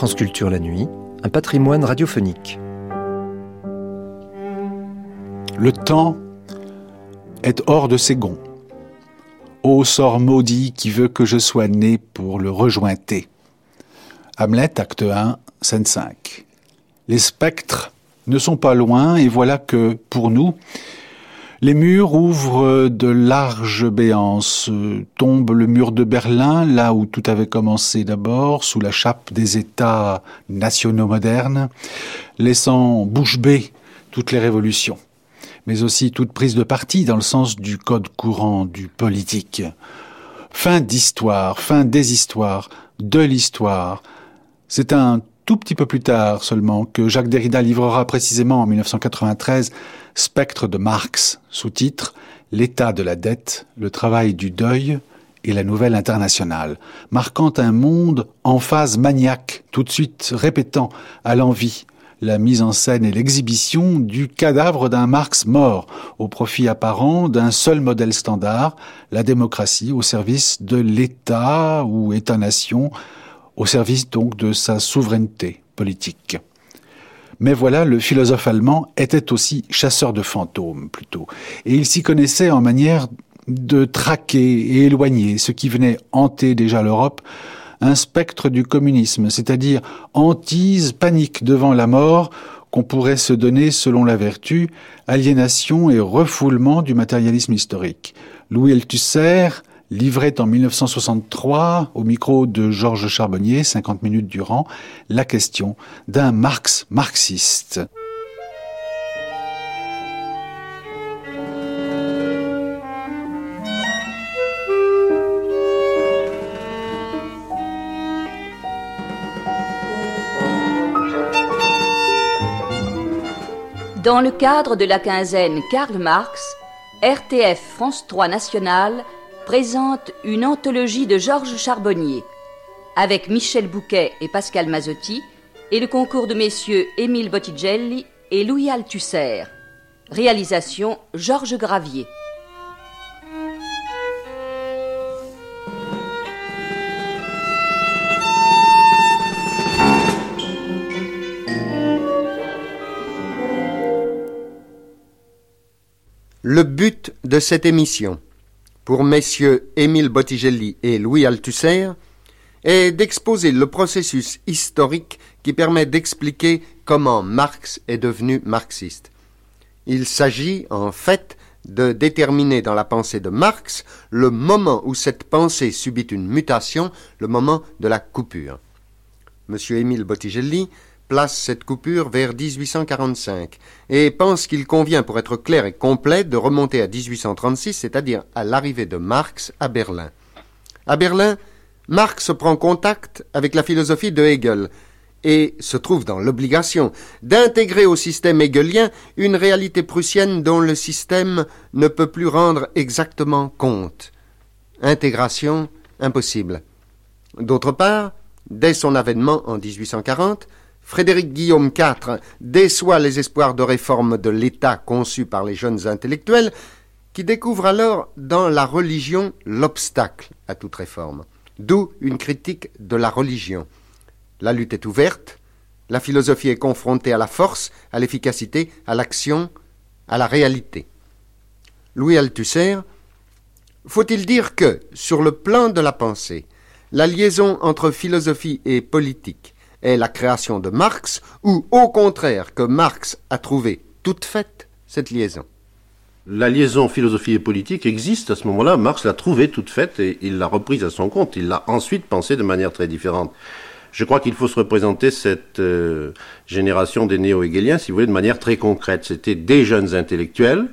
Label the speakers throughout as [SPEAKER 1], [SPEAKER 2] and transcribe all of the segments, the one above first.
[SPEAKER 1] France la nuit, un patrimoine radiophonique.
[SPEAKER 2] Le temps est hors de ses gonds. Ô sort maudit qui veut que je sois né pour le rejointer. Hamlet, acte 1, scène 5. Les spectres ne sont pas loin et voilà que, pour nous, les murs ouvrent de larges béances. Tombe le mur de Berlin, là où tout avait commencé d'abord, sous la chape des États nationaux modernes, laissant bouche bée toutes les révolutions, mais aussi toute prise de parti dans le sens du code courant du politique. Fin d'histoire, fin des histoires, de l'histoire. C'est un tout petit peu plus tard seulement que Jacques Derrida livrera précisément en 1993 Spectre de Marx, sous-titre L'état de la dette, le travail du deuil et la nouvelle internationale, marquant un monde en phase maniaque, tout de suite répétant à l'envie la mise en scène et l'exhibition du cadavre d'un Marx mort, au profit apparent d'un seul modèle standard, la démocratie au service de l'État ou État-nation, au service donc de sa souveraineté politique. Mais voilà, le philosophe allemand était aussi chasseur de fantômes, plutôt, et il s'y connaissait en manière de traquer et éloigner ce qui venait hanter déjà l'Europe, un spectre du communisme, c'est-à-dire hantise, panique devant la mort, qu'on pourrait se donner selon la vertu, aliénation et refoulement du matérialisme historique. Louis Althusser livrait en 1963 au micro de Georges Charbonnier, 50 minutes durant, la question d'un Marx marxiste.
[SPEAKER 3] Dans le cadre de la quinzaine Karl Marx, RTF France 3 National présente une anthologie de Georges Charbonnier, avec Michel Bouquet et Pascal Mazotti, et le concours de messieurs Émile Bottigelli et Louis Althusser. Réalisation Georges Gravier.
[SPEAKER 4] Le but de cette émission pour messieurs Émile Bottigelli et Louis Althusser est d'exposer le processus historique qui permet d'expliquer comment Marx est devenu marxiste. Il s'agit en fait de déterminer dans la pensée de Marx le moment où cette pensée subit une mutation, le moment de la coupure. Monsieur Émile Bottigelli place cette coupure vers 1845 et pense qu'il convient, pour être clair et complet, de remonter à 1836, c'est-à-dire à, l'arrivée de Marx à Berlin. À Berlin, Marx prend contact avec la philosophie de Hegel et se trouve dans l'obligation d'intégrer au système hegelien une réalité prussienne dont le système ne peut plus rendre exactement compte. Intégration impossible. D'autre part, dès son avènement en 1840, Frédéric Guillaume IV déçoit les espoirs de réforme de l'État conçus par les jeunes intellectuels, qui découvrent alors dans la religion l'obstacle à toute réforme. D'où une critique de la religion. La lutte est ouverte, la philosophie est confrontée à la force, à l'efficacité, à l'action, à la réalité. Louis Althusser, faut-il dire que, sur le plan de la pensée, la liaison entre philosophie et politique est la création de Marx, ou au contraire que Marx a trouvé toute faite cette liaison
[SPEAKER 5] La liaison philosophie et politique existe à ce moment-là. Marx l'a trouvée toute faite et il l'a reprise à son compte. Il l'a ensuite pensée de manière très différente. Je crois qu'il faut se représenter cette euh, génération des néo-hegeliens, si vous voulez, de manière très concrète. C'était des jeunes intellectuels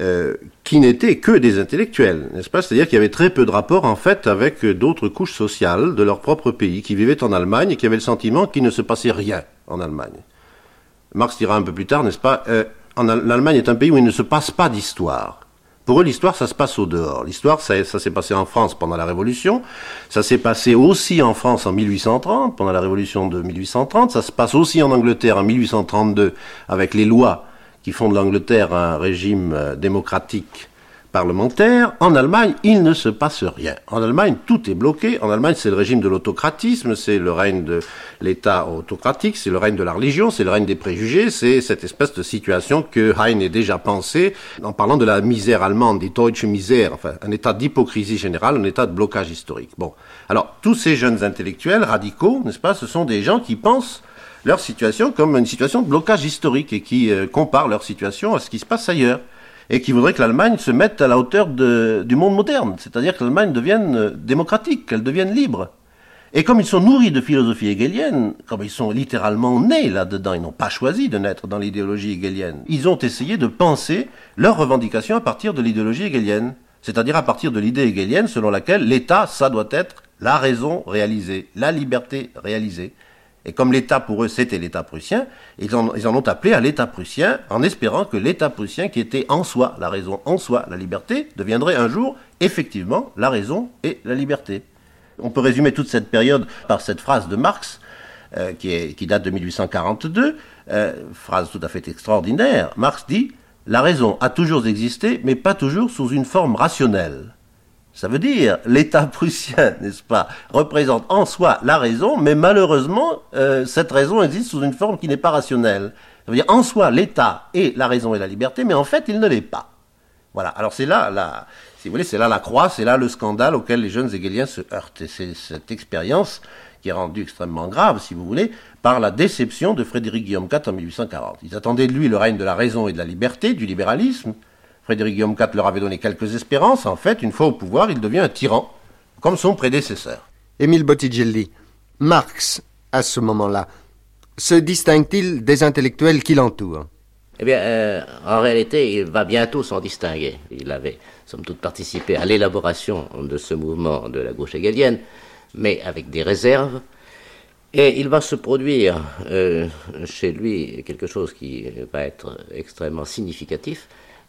[SPEAKER 5] euh, qui n'étaient que des intellectuels, n'est-ce pas? C'est-à-dire qu'il y avait très peu de rapports en fait avec d'autres couches sociales de leur propre pays qui vivaient en Allemagne et qui avaient le sentiment qu'il ne se passait rien en Allemagne. Marx dira un peu plus tard, n'est-ce pas euh, L'Allemagne est un pays où il ne se passe pas d'histoire. Pour eux, l'histoire, ça se passe au dehors. L'histoire, ça s'est passé en France pendant la Révolution. Ça s'est passé aussi en France en 1830, pendant la Révolution de 1830. Ça se passe aussi en Angleterre en 1832 avec les lois qui font de l'Angleterre un régime euh, démocratique parlementaire, en Allemagne, il ne se passe rien. En Allemagne, tout est bloqué. En Allemagne, c'est le régime de l'autocratisme, c'est le règne de l'État autocratique, c'est le règne de la religion, c'est le règne des préjugés, c'est cette espèce de situation que Hein ait déjà pensé en parlant de la misère allemande, des Deutsche Misère, enfin, un état d'hypocrisie générale, un état de blocage historique. Bon. Alors, tous ces jeunes intellectuels radicaux, n'est-ce pas, ce sont des gens qui pensent leur situation comme une situation de blocage historique et qui euh, comparent leur situation à ce qui se passe ailleurs et qui voudrait que l'Allemagne se mette à la hauteur du monde moderne, c'est-à-dire que l'Allemagne devienne euh, démocratique, qu'elle devienne libre. Et comme ils sont nourris de philosophie hegelienne, comme ils sont littéralement nés là-dedans, ils n'ont pas choisi de naître dans l'idéologie hegelienne, ils ont essayé de penser leurs revendications à partir de l'idéologie hegelienne, c'est-à-dire à partir de l'idée hegelienne selon laquelle l'État, ça doit être la raison réalisée, la liberté réalisée. Et comme l'État pour eux c'était l'État prussien, ils en, ont appelé à l'État prussien en espérant que l'État prussien qui était en soi la raison, en soi la liberté, deviendrait un jour effectivement la raison et la liberté. On peut résumer toute cette période par cette phrase de Marx euh, qui, date de 1842, euh, phrase tout à fait extraordinaire. Marx dit La raison a toujours existé, mais pas toujours sous une forme rationnelle. Ça veut dire, l'État prussien, n'est-ce pas, représente en soi la raison, mais malheureusement, euh, cette raison existe sous une forme qui n'est pas rationnelle. Ça veut dire, en soi, l'État est la raison et la liberté, mais en fait, il ne l'est pas. Voilà. Alors c'est là, la, si vous voulez, c'est là la croix, c'est là le scandale auquel les jeunes hegeliens se heurtent. Et c'est cette expérience qui est rendue extrêmement grave, si vous voulez, par la déception de Frédéric Guillaume IV en 1840. Ils attendaient de lui le règne de la raison et de la liberté, du libéralisme. Frédéric Guillaume IV leur avait donné quelques espérances. En fait, une fois au pouvoir, il devient un tyran, comme son prédécesseur.
[SPEAKER 4] Émile Bottigelli, Marx, à ce moment-là, se distingue-t-il des intellectuels qui l'entourent?
[SPEAKER 6] Eh bien, euh, en réalité, il va bientôt s'en distinguer. Il avait, somme toute, participé à l'élaboration de ce mouvement de la gauche hegelienne, mais avec des réserves. Et il va se produire euh, chez lui quelque chose qui va être extrêmement significatif,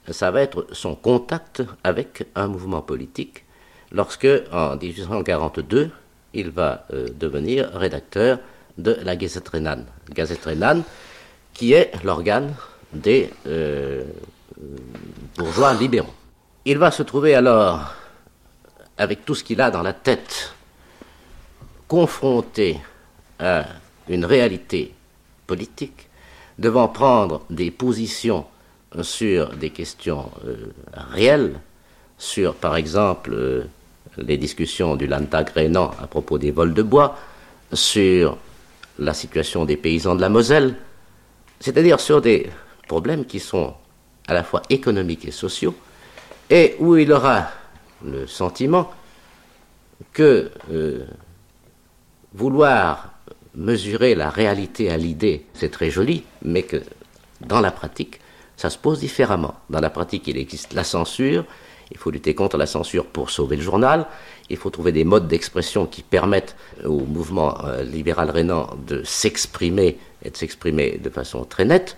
[SPEAKER 6] ça va être son contact avec un mouvement politique lorsque, en 1842, il va euh, devenir rédacteur de la Gazette Rhénane. Gazette qui est l'organe des euh, bourgeois libéraux. Il va se trouver alors, avec tout ce qu'il a dans la tête, confronté à une réalité politique, devant prendre des positions sur des questions euh, réelles, sur par exemple euh, les discussions du Landtag rhénan à propos des vols de bois, sur la situation des paysans de la Moselle, c'est-à-dire sur des problèmes qui sont à la fois économiques et sociaux, et où il aura le sentiment que euh, vouloir mesurer la réalité à l'idée, c'est très joli, mais que dans la pratique, ça se pose différemment. Dans la pratique, il existe la censure, il faut lutter contre la censure pour sauver le journal, il faut trouver des modes d'expression qui permettent au mouvement euh, libéral rhénan de s'exprimer et de s'exprimer de façon très nette.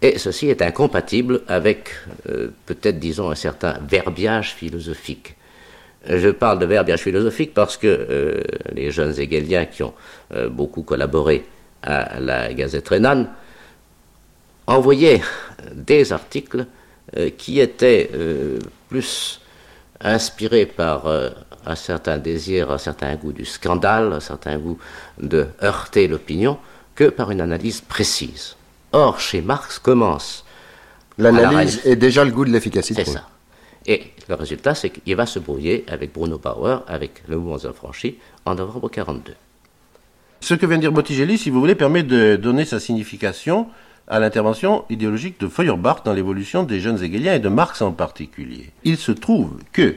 [SPEAKER 6] Et ceci est incompatible avec euh, peut-être, disons, un certain verbiage philosophique. Je parle de verbiage philosophique parce que euh, les jeunes hegeliens qui ont beaucoup collaboré à la Gazette rhénane envoyaient des articles euh, qui étaient euh, plus inspirés par euh, un certain désir, un certain goût du scandale, un certain goût de heurter l'opinion, que par une analyse précise. Or, chez Marx commence.
[SPEAKER 4] L'analyse est déjà le goût de l'efficacité.
[SPEAKER 6] C'est ça. Et le résultat, c'est qu'il va se brouiller avec Bruno Bauer, avec le mouvement affranchi, en novembre 42.
[SPEAKER 5] Ce que vient de dire Bottigelli, si vous voulez, permet de donner sa signification à l'intervention idéologique de Feuerbach dans l'évolution des jeunes hegeliens et de Marx en particulier. Il se trouve que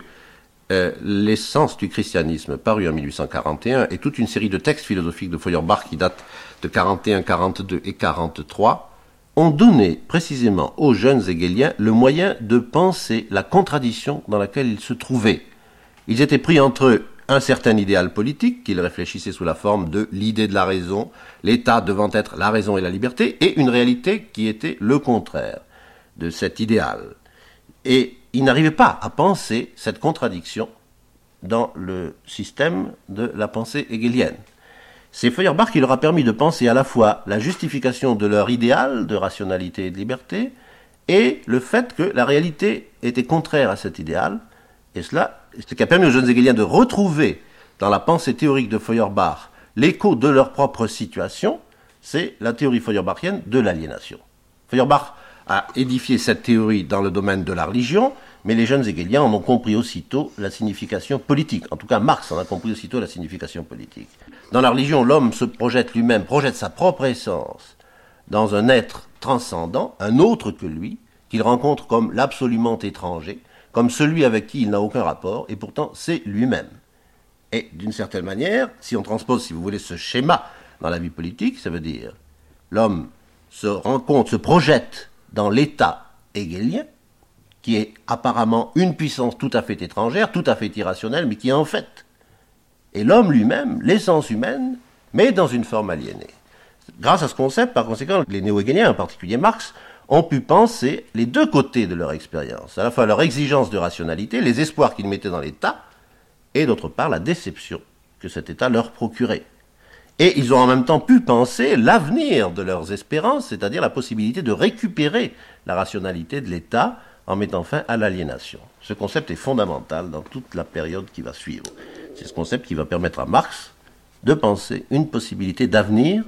[SPEAKER 5] euh, l'essence du christianisme paru en 1841 et toute une série de textes philosophiques de Feuerbach qui datent de 41, 42 et 43 ont donné précisément aux jeunes hegeliens le moyen de penser la contradiction dans laquelle ils se trouvaient. Ils étaient pris entre eux un certain idéal politique qu'ils réfléchissaient sous la forme de l'idée de la raison, l'État devant être la raison et la liberté, et une réalité qui était le contraire de cet idéal. Et ils n'arrivaient pas à penser cette contradiction dans le système de la pensée hegelienne. C'est Feuerbach qui leur a permis de penser à la fois la justification de leur idéal de rationalité et de liberté, et le fait que la réalité était contraire à cet idéal, et cela, ce qui a permis aux jeunes hegeliens de retrouver dans la pensée théorique de Feuerbach l'écho de leur propre situation, c'est la théorie feuerbachienne de l'aliénation. Feuerbach a édifié cette théorie dans le domaine de la religion, mais les jeunes hegeliens en ont compris aussitôt la signification politique. En tout cas, Marx en a compris aussitôt la signification politique. Dans la religion, l'homme se projette lui-même, projette sa propre essence dans un être transcendant, un autre que lui, qu'il rencontre comme l'absolument étranger, comme celui avec qui il n'a aucun rapport, et pourtant c'est lui-même. Et d'une certaine manière, si on transpose, si vous voulez, ce schéma dans la vie politique, ça veut dire l'homme se rencontre, se projette dans l'état hegelien, qui est apparemment une puissance tout à fait étrangère, tout à fait irrationnelle, mais qui en fait. Et l'homme lui-même, l'essence humaine, mais dans une forme aliénée. Grâce à ce concept, par conséquent, les néo-hegeliens, en particulier Marx, ont pu penser les deux côtés de leur expérience, à la fois leur exigence de rationalité, les espoirs qu'ils mettaient dans l'État, et d'autre part la déception que cet État leur procurait. Et ils ont en même temps pu penser l'avenir de leurs espérances, c'est-à-dire la possibilité de récupérer la rationalité de l'État en mettant fin à l'aliénation. Ce concept est fondamental dans toute la période qui va suivre. C'est ce concept qui va permettre à Marx de penser une possibilité d'avenir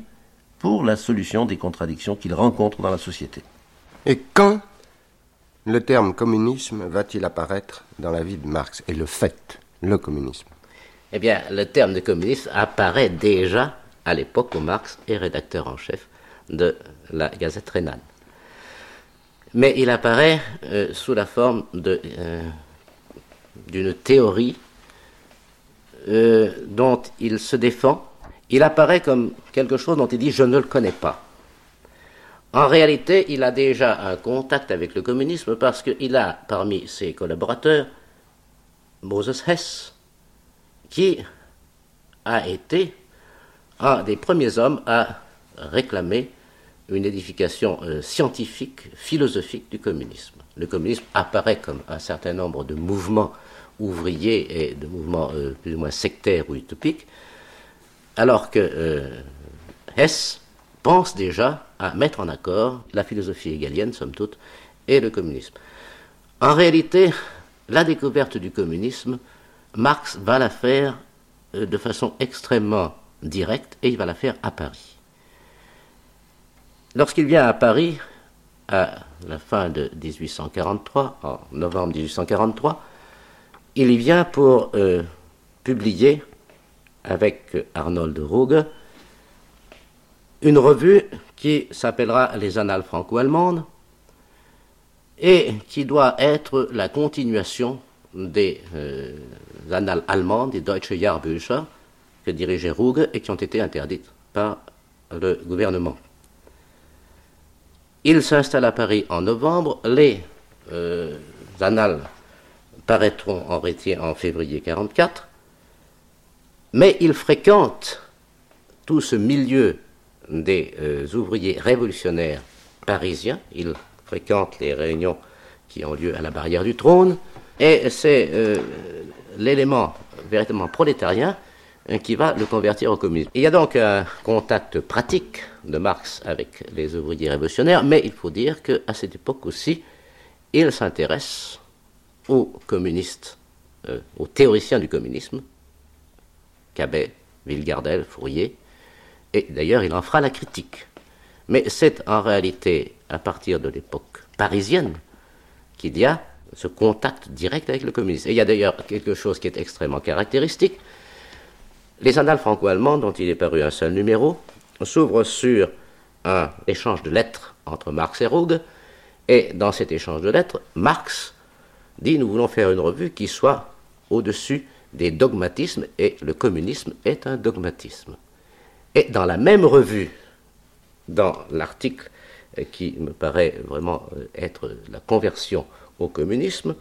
[SPEAKER 5] pour la solution des contradictions qu'il rencontre dans la société.
[SPEAKER 4] Et quand le terme communisme va-t-il apparaître dans la vie de Marx et le fait, le communisme
[SPEAKER 6] Eh bien, le terme de communisme apparaît déjà à l'époque où Marx est rédacteur en chef de la Gazette rhénane. Mais il apparaît euh, sous la forme euh, d'une théorie euh, dont il se défend. Il apparaît comme quelque chose dont il dit je ne le connais pas. En réalité, il a déjà un contact avec le communisme parce qu'il a parmi ses collaborateurs Moses Hess, qui a été un des premiers hommes à réclamer une édification euh, scientifique, philosophique du communisme. Le communisme apparaît comme un certain nombre de mouvements ouvriers et de mouvements euh, plus ou moins sectaires ou utopiques, alors que euh, Hess pense déjà à mettre en accord la philosophie hegelienne, somme toute, et le communisme. En réalité, la découverte du communisme, Marx va la faire de façon extrêmement directe et il va la faire à Paris. Lorsqu'il vient à Paris, à la fin de 1843, en novembre 1843, il y vient pour euh, publier avec Arnold Ruge une revue qui s'appellera Les Annales franco-allemandes et qui doit être la continuation des euh, annales allemandes, des Deutsche Jahrbücher, que dirigeait Ruge et qui ont été interdites par le gouvernement. Il s'installe à Paris en novembre. Les euh, annales paraîtront en, en février 1944. Mais il fréquente tout ce milieu des euh, ouvriers révolutionnaires parisiens. Il fréquente les réunions qui ont lieu à la barrière du trône. Et c'est euh, l'élément véritablement prolétarien Hein, qui va le convertir au communisme. Il y a donc un contact pratique de Marx avec les ouvriers révolutionnaires, mais il faut dire qu'à cette époque aussi, il s'intéresse aux communistes, euh, aux théoriciens du communisme, Cabet, Villegardel, Fourier, et d'ailleurs il en fera la critique. Mais c'est en réalité à partir de l'époque parisienne qu'il y a ce contact direct avec le communisme. Et il y a d'ailleurs quelque chose qui est extrêmement caractéristique, les annales franco-allemandes, dont il est paru un seul numéro, s'ouvrent sur un échange de lettres entre Marx et Ruge, et dans cet échange de lettres, Marx dit nous voulons faire une revue qui soit au-dessus des dogmatismes, et le communisme est un dogmatisme. Et dans la même revue, dans l'article qui me paraît vraiment être la conversion au communisme,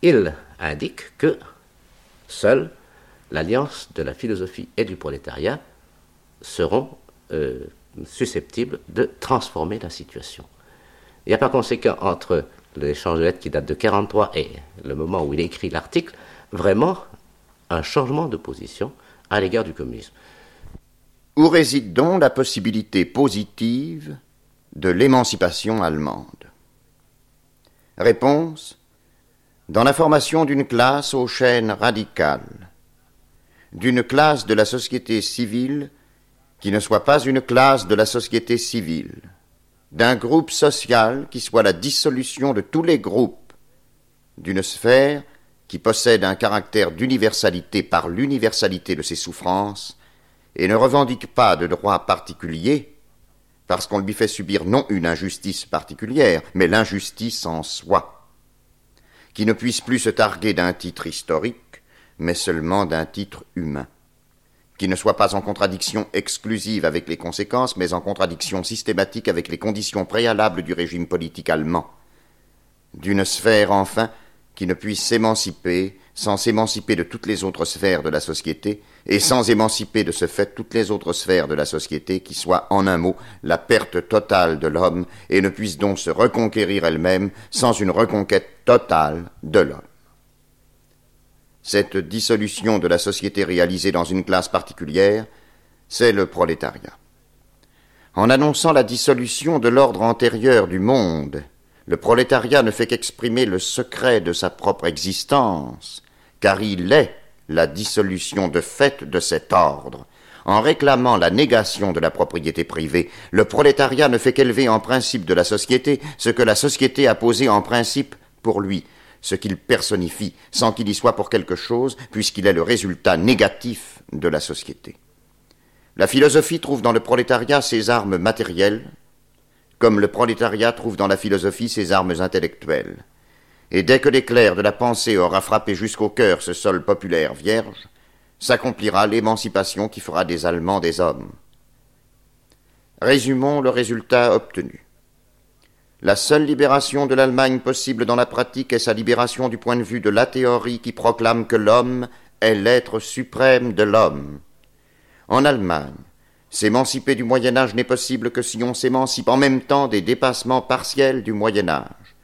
[SPEAKER 6] il indique que seul l'alliance de la philosophie et du prolétariat seront euh, susceptibles de transformer la situation. Il n'y a par conséquent entre l'échange de lettres qui date de 1943 et le moment où il écrit l'article, vraiment un changement de position à l'égard du communisme.
[SPEAKER 7] Où réside donc la possibilité positive de l'émancipation allemande Réponse. Dans la formation d'une classe aux chaînes radicales, d'une classe de la société civile qui ne soit pas une classe de la société civile, d'un groupe social qui soit la dissolution de tous les groupes, d'une sphère qui possède un caractère d'universalité par l'universalité de ses souffrances, et ne revendique pas de droit particulier, parce qu'on lui fait subir non une injustice particulière, mais l'injustice en soi, qui ne puisse plus se targuer d'un titre historique, mais seulement d'un titre humain, qui ne soit pas en contradiction exclusive avec les conséquences, mais en contradiction systématique avec les conditions préalables du régime politique allemand, d'une sphère enfin qui ne puisse s'émanciper sans s'émanciper de toutes les autres sphères de la société, et sans émanciper de ce fait toutes les autres sphères de la société qui soient, en un mot, la perte totale de l'homme, et ne puisse donc se reconquérir elle-même sans une reconquête totale de l'homme. Cette dissolution de la société réalisée dans une classe particulière, c'est le prolétariat. En annonçant la dissolution de l'ordre antérieur du monde, le prolétariat ne fait qu'exprimer le secret de sa propre existence, car il est la dissolution de fait de cet ordre. En réclamant la négation de la propriété privée, le prolétariat ne fait qu'élever en principe de la société ce que la société a posé en principe pour lui, ce qu'il personnifie, sans qu'il y soit pour quelque chose, puisqu'il est le résultat négatif de la société. La philosophie trouve dans le prolétariat ses armes matérielles, comme le prolétariat trouve dans la philosophie ses armes intellectuelles. Et dès que l'éclair de la pensée aura frappé jusqu'au cœur ce sol populaire vierge, s'accomplira l'émancipation qui fera des Allemands des hommes. Résumons le résultat obtenu. La seule libération de l'Allemagne possible dans la pratique est sa libération du point de vue de la théorie qui proclame que l'homme est l'être suprême de l'homme. En Allemagne, S'émanciper du Moyen Âge n'est possible que si on s'émancipe en même temps des dépassements partiels du Moyen Âge.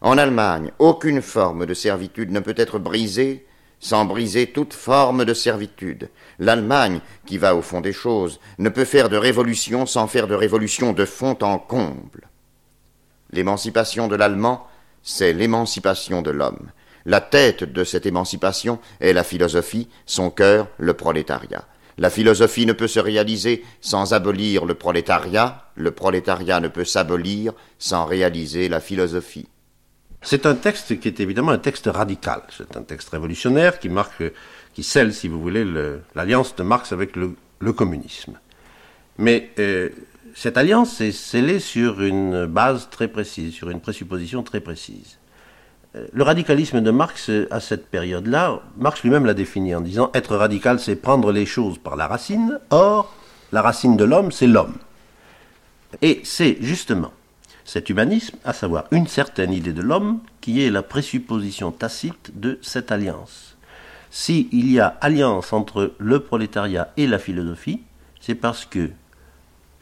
[SPEAKER 7] En Allemagne, aucune forme de servitude ne peut être brisée sans briser toute forme de servitude. L'Allemagne, qui va au fond des choses, ne peut faire de révolution sans faire de révolution de fond en comble. L'émancipation de l'Allemand, c'est l'émancipation de l'homme. La tête de cette émancipation est la philosophie, son cœur le prolétariat. La philosophie ne peut se réaliser sans abolir le prolétariat, le prolétariat ne peut s'abolir sans réaliser la philosophie.
[SPEAKER 5] C'est un texte qui est évidemment un texte radical, c'est un texte révolutionnaire qui marque, qui scelle, si vous voulez, l'alliance de Marx avec le, communisme. Mais euh, cette alliance est scellée sur une base très précise, sur une présupposition très précise le radicalisme de Marx, à cette période-là, Marx lui-même l'a défini en disant être radical, c'est prendre les choses par la racine. Or, la racine de l'homme, c'est l'homme. Et c'est justement cet humanisme, à savoir une certaine idée de l'homme, qui est la présupposition tacite de cette alliance. S'il y a alliance entre le prolétariat et la philosophie, c'est parce que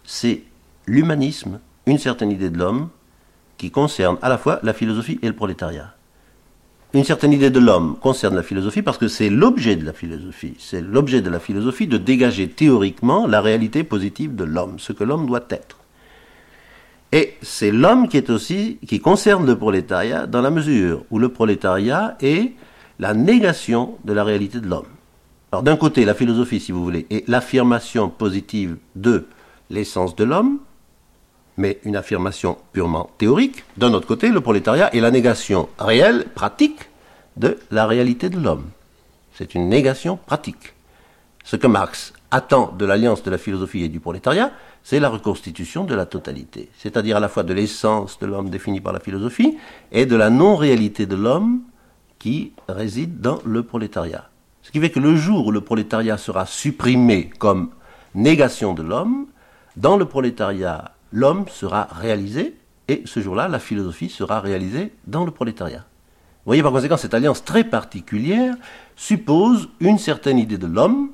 [SPEAKER 5] c'est l'humanisme, une certaine idée de l'homme, qui concerne à la fois la philosophie et le prolétariat une certaine idée de l'homme concerne la philosophie parce que c'est l'objet de la philosophie. C'est l'objet de la philosophie de dégager théoriquement la réalité positive de l'homme, ce que l'homme doit être. Et c'est l'homme qui est aussi, qui concerne le prolétariat dans la mesure où le prolétariat est la négation de la réalité de l'homme. Alors d'un côté, la philosophie, si vous voulez, est l'affirmation positive de l'essence de l'homme, mais une affirmation purement théorique. D'un autre côté, le prolétariat est la négation réelle, pratique, de la réalité de l'homme. C'est une négation pratique. Ce que Marx attend de l'alliance de la philosophie et du prolétariat, c'est la reconstitution de la totalité, c'est-à-dire à la fois de l'essence de l'homme définie par la philosophie et de la non-réalité de l'homme qui réside dans le prolétariat. Ce qui fait que le jour où le prolétariat sera supprimé comme négation de l'homme, dans le prolétariat l'homme sera réalisé, et ce jour-là, la philosophie sera réalisée dans le prolétariat. Vous voyez par conséquent, cette alliance très particulière suppose une certaine idée de l'homme,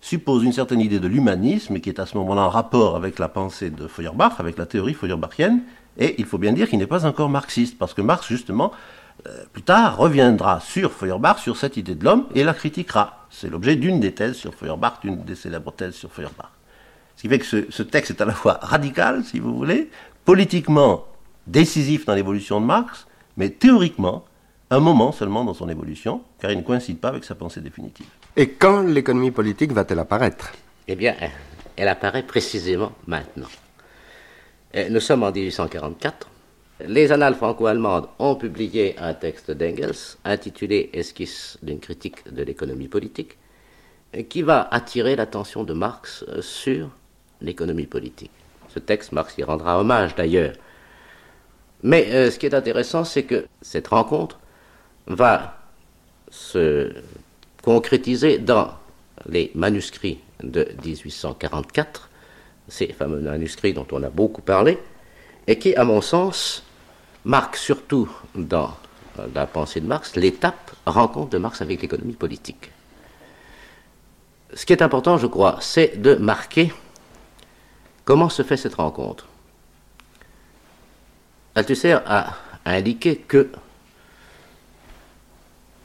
[SPEAKER 5] suppose une certaine idée de l'humanisme, qui est à ce moment-là en rapport avec la pensée de Feuerbach, avec la théorie feuerbachienne, et il faut bien dire qu'il n'est pas encore marxiste, parce que Marx, justement, euh, plus tard, reviendra sur Feuerbach, sur cette idée de l'homme, et la critiquera. C'est l'objet d'une des thèses sur Feuerbach, d'une des célèbres thèses sur Feuerbach. Ce qui fait que ce, texte est à la fois radical, si vous voulez, politiquement décisif dans l'évolution de Marx, mais théoriquement un moment seulement dans son évolution, car il ne coïncide pas avec sa pensée définitive.
[SPEAKER 4] Et quand l'économie politique va-t-elle apparaître?
[SPEAKER 6] Eh bien, elle apparaît précisément maintenant. Nous sommes en 1844. Les annales franco-allemandes ont publié un texte d'Engels intitulé Esquisse d'une critique de l'économie politique, qui va attirer l'attention de Marx sur l'économie politique. Ce texte, Marx y rendra hommage d'ailleurs. Mais euh, ce qui est intéressant, c'est que cette rencontre va se concrétiser dans les manuscrits de 1844, ces fameux manuscrits dont on a beaucoup parlé, et qui, à mon sens, marquent surtout dans la pensée de Marx l'étape rencontre de Marx avec l'économie politique. Ce qui est important, je crois, c'est de marquer comment se fait cette rencontre? Althusser a indiqué que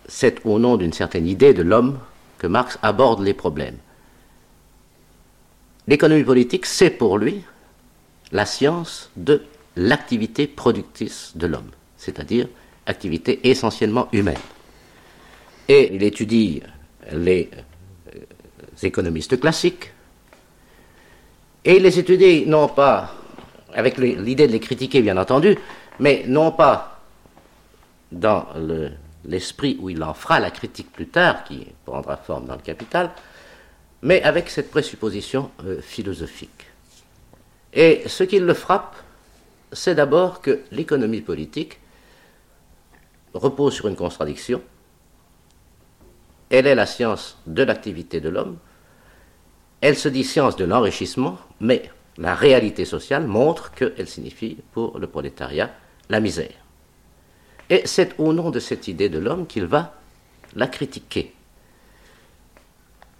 [SPEAKER 6] c'est au nom d'une certaine idée de l'homme que Marx aborde les problèmes. L'économie politique, c'est pour lui la science de l'activité productrice de l'homme, c'est-à-dire activité essentiellement humaine. Et il étudie les euh, économistes classiques, et il les étudie non pas avec l'idée de les critiquer, bien entendu, mais non pas dans l'esprit où il en fera la critique plus tard, qui prendra forme dans le capital, mais avec cette présupposition euh, philosophique. Et ce qui le frappe, c'est d'abord que l'économie politique repose sur une contradiction. Elle est la science de l'activité de l'homme. Elle se dit science de l'enrichissement, mais la réalité sociale montre qu'elle signifie pour le prolétariat la misère. Et c'est au nom de cette idée de l'homme qu'il va la critiquer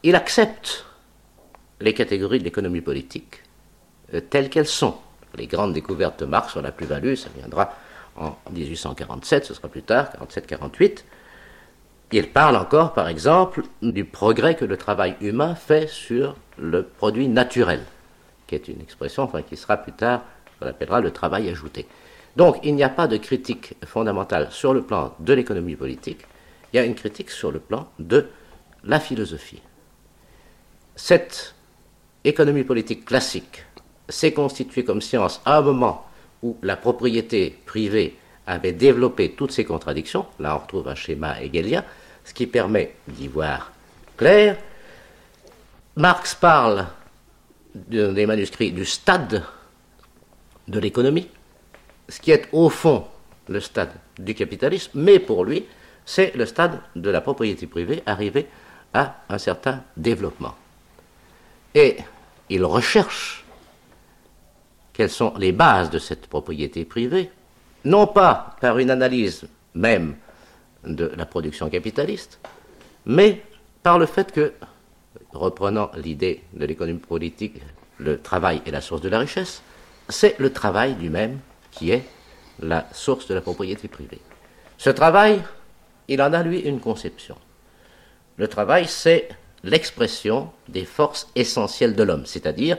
[SPEAKER 6] il accepte les catégories de l'économie politique euh, telles qu'elles sont. Les grandes découvertes de Marx sur la plus-value, ça viendra en 1847, ce sera plus tard, 47-48. Il parle encore, par exemple, du progrès que le travail humain fait sur le produit naturel, qui est une expression enfin, qui sera plus tard, qu'on appellera le travail ajouté. Donc il n'y a pas de critique fondamentale sur le plan de l'économie politique, il y a une critique sur le plan de la philosophie. Cette économie politique classique s'est constituée comme science à un moment où la propriété privée avait développé toutes ces contradictions. Là, on retrouve un schéma hegelien, ce qui permet d'y voir clair. Marx parle des manuscrits du stade de l'économie, ce qui est au fond le stade du capitalisme, mais pour lui, c'est le stade de la propriété privée arrivé à un certain développement. Et il recherche quelles sont les bases de cette propriété privée, non pas par une analyse même de la production capitaliste, mais par le fait que, reprenant l'idée de l'économie politique, le travail est la source de la richesse, c'est le travail lui-même qui est la source de la propriété privée. Ce travail, il en a lui une conception. Le travail, c'est l'expression des forces essentielles de l'homme, c'est-à-dire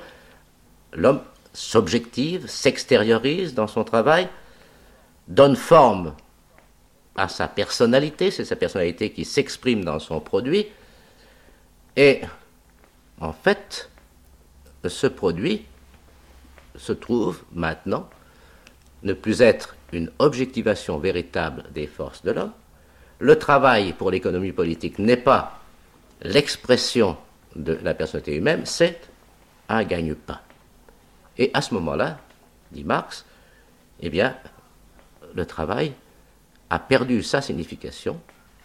[SPEAKER 6] l'homme s'objective, s'extériorise dans son travail, donne forme à sa personnalité, c'est sa personnalité qui s'exprime dans son produit, et en fait, ce produit se trouve maintenant ne plus être une objectivation véritable des forces de l'homme. Le travail pour l'économie politique n'est pas l'expression de la personnalité humaine, c'est un gagne-pain. Et à ce moment-là, dit Marx, eh bien, le travail a perdu sa signification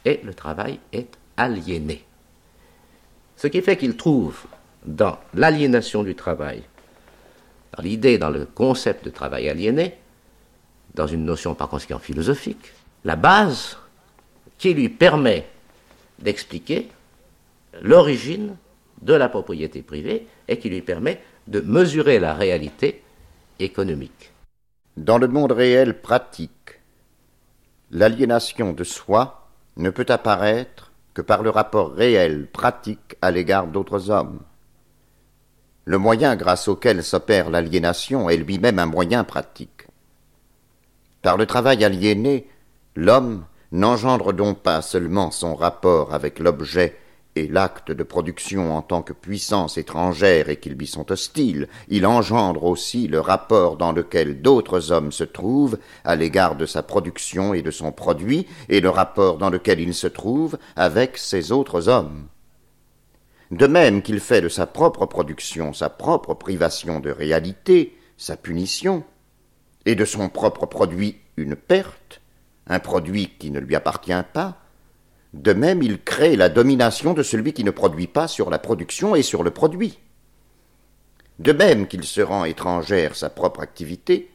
[SPEAKER 6] et le travail est aliéné. Ce qui fait qu'il trouve dans l'aliénation du travail, dans l'idée, dans le concept de travail aliéné, dans une notion par conséquent philosophique, la base qui lui permet d'expliquer l'origine de la propriété privée et qui lui permet de mesurer la réalité économique.
[SPEAKER 7] Dans le monde réel pratique, l'aliénation de soi ne peut apparaître que par le rapport réel pratique à l'égard d'autres hommes. Le moyen grâce auquel s'opère l'aliénation est lui-même un moyen pratique. Par le travail aliéné, l'homme n'engendre donc pas seulement son rapport avec l'objet et l'acte de production en tant que puissance étrangère et qu'ils lui sont hostiles, il engendre aussi le rapport dans lequel d'autres hommes se trouvent à l'égard de sa production et de son produit, et le rapport dans lequel il se trouve avec ces autres hommes. De même qu'il fait de sa propre production sa propre privation de réalité, sa punition, et de son propre produit une perte, un produit qui ne lui appartient pas, de même, il crée la domination de celui qui ne produit pas sur la production et sur le produit. De même qu'il se rend étrangère sa propre activité,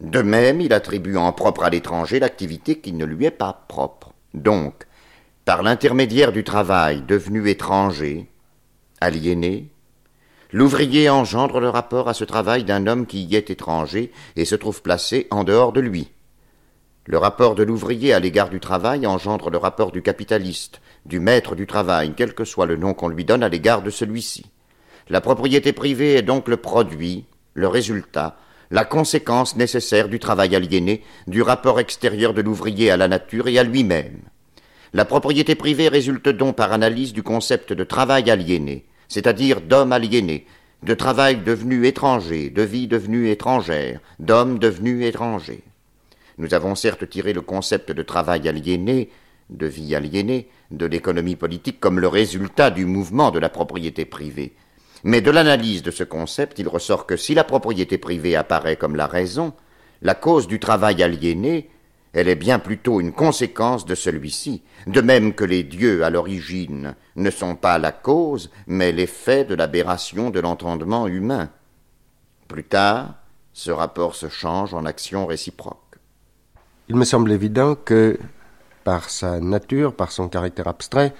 [SPEAKER 7] de même il attribue en propre à l'étranger l'activité qui ne lui est pas propre. Donc, par l'intermédiaire du travail devenu étranger, aliéné, l'ouvrier engendre le rapport à ce travail d'un homme qui y est étranger et se trouve placé en dehors de lui. Le rapport de l'ouvrier à l'égard du travail engendre le rapport du capitaliste, du maître du travail, quel que soit le nom qu'on lui donne à l'égard de celui-ci. La propriété privée est donc le produit, le résultat, la conséquence nécessaire du travail aliéné, du rapport extérieur de l'ouvrier à la nature et à lui-même. La propriété privée résulte donc par analyse du concept de travail aliéné, c'est-à-dire d'homme aliéné, de travail devenu étranger, de vie devenue étrangère, d'homme devenu étranger. Nous avons certes tiré le concept de travail aliéné, de vie aliénée, de l'économie politique comme le résultat du mouvement de la propriété privée. Mais de l'analyse de ce concept, il ressort que si la propriété privée apparaît comme la raison, la cause du travail aliéné, elle est bien plutôt une conséquence de celui-ci, de même que les dieux à l'origine ne sont pas la cause, mais l'effet de l'aberration de l'entendement humain. Plus tard, ce rapport se change en action réciproque.
[SPEAKER 8] Il me semble évident que, par sa nature, par son caractère abstrait,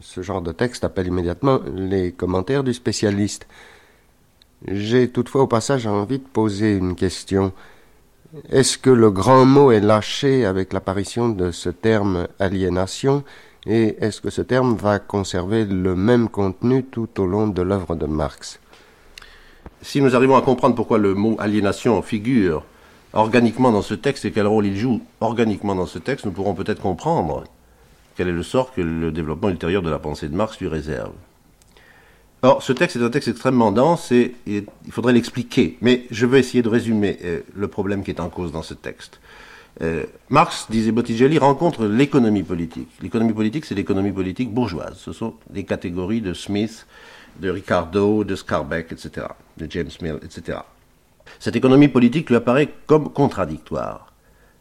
[SPEAKER 8] ce genre de texte appelle immédiatement les commentaires du spécialiste. J'ai toutefois au passage envie de poser une question. Est-ce que le grand mot est lâché avec l'apparition de ce terme aliénation et est-ce que ce terme va conserver le même contenu tout au long de l'œuvre de Marx?
[SPEAKER 5] Si nous arrivons à comprendre pourquoi le mot aliénation figure organiquement dans ce texte et quel rôle il joue organiquement dans ce texte, nous pourrons peut-être comprendre quel est le sort que le développement ultérieur de la pensée de Marx lui réserve. Or, ce texte est un texte extrêmement dense et, il faudrait l'expliquer, mais je vais essayer de résumer euh, le problème qui est en cause dans ce texte. Euh, Marx, disait Bottigelli, rencontre l'économie politique. L'économie politique, c'est l'économie politique bourgeoise. Ce sont les catégories de Smith, de Ricardo, de Scarbeck, etc., de James Mill, etc. Cette économie politique lui apparaît comme contradictoire.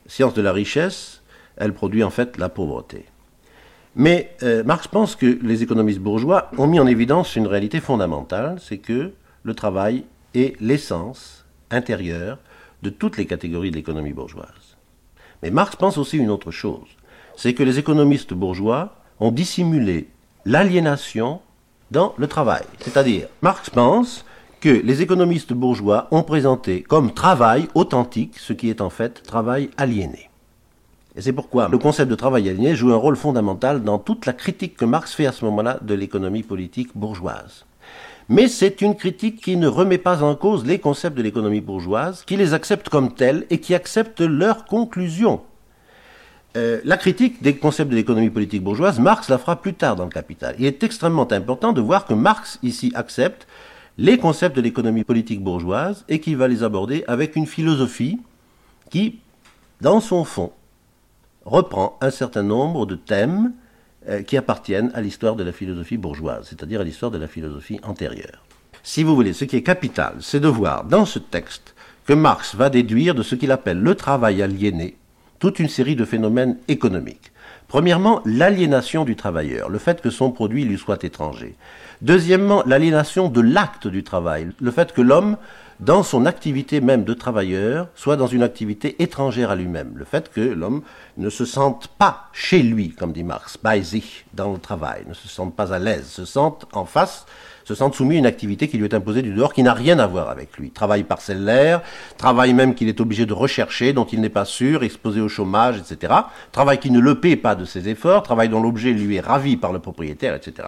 [SPEAKER 5] Science de la richesse, elle produit en fait la pauvreté. Mais euh, Marx pense que les économistes bourgeois ont mis en évidence une réalité fondamentale, c'est que le travail est l'essence intérieure de toutes les catégories de l'économie bourgeoise. Mais Marx pense aussi une autre chose, c'est que les économistes bourgeois ont dissimulé l'aliénation dans le travail. C'est-à-dire, Marx pense que les économistes bourgeois ont présenté comme travail authentique ce qui est en fait travail aliéné. Et c'est pourquoi le concept de travail aliéné joue un rôle fondamental dans toute la critique que Marx fait à ce moment-là de l'économie politique bourgeoise. Mais c'est une critique qui ne remet pas en cause les concepts de l'économie bourgeoise, qui les accepte comme tels et qui accepte leurs conclusions. Euh, la critique des concepts de l'économie politique bourgeoise, Marx la fera plus tard dans le Capital. Il est extrêmement important de voir que Marx ici accepte les concepts de l'économie politique bourgeoise et qui va les aborder avec une philosophie qui, dans son fond, reprend un certain nombre de thèmes euh, qui appartiennent à l'histoire de la philosophie bourgeoise, c'est-à-dire à, l'histoire de la philosophie antérieure. Si vous voulez, ce qui est capital, c'est de voir dans ce texte que Marx va déduire de ce qu'il appelle le travail aliéné toute une série de phénomènes économiques. Premièrement, l'aliénation du travailleur, le fait que son produit lui soit étranger. Deuxièmement, l'aliénation de l'acte du travail, le fait que l'homme, dans son activité même de travailleur, soit dans une activité étrangère à lui-même, le fait que l'homme ne se sente pas chez lui, comme dit Marx, bei sich, dans le travail, ne se sente pas à l'aise, se sente en face, se sente soumis à une activité qui lui est imposée du dehors, qui n'a rien à voir avec lui. Travail parcellaire, travail même qu'il est obligé de rechercher, dont il n'est pas sûr, exposé au chômage, etc. Travail qui ne le paie pas de ses efforts, travail dont l'objet lui est ravi par le propriétaire, etc.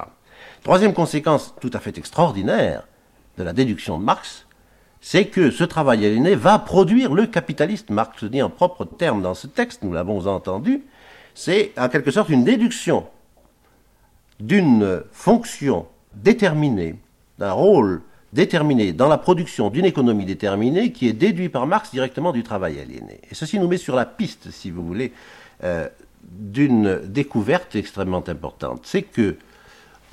[SPEAKER 5] Troisième conséquence tout à fait extraordinaire de la déduction de Marx, c'est que ce travail aliéné va produire le capitaliste. Marx dit en propre terme dans ce texte, nous l'avons entendu, c'est en quelque sorte une déduction d'une fonction déterminée, d'un rôle déterminé dans la production d'une économie déterminée qui est déduit par Marx directement du travail aliéné. Et ceci nous met sur la piste, si vous voulez, euh, d'une découverte extrêmement importante. C'est que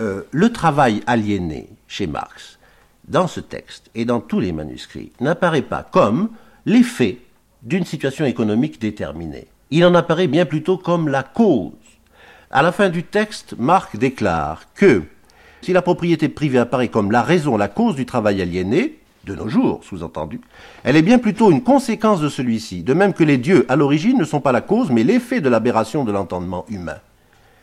[SPEAKER 5] euh, le travail aliéné chez Marx, dans ce texte et dans tous les manuscrits, n'apparaît pas comme l'effet d'une situation économique déterminée. Il en apparaît bien plutôt comme la cause. À la fin du texte, Marx déclare que si la propriété privée apparaît comme la raison, la cause du travail aliéné, de nos jours, sous-entendu, elle est bien plutôt une conséquence de celui-ci, de même que les dieux, à l'origine, ne sont pas la cause, mais l'effet de l'aberration de l'entendement humain.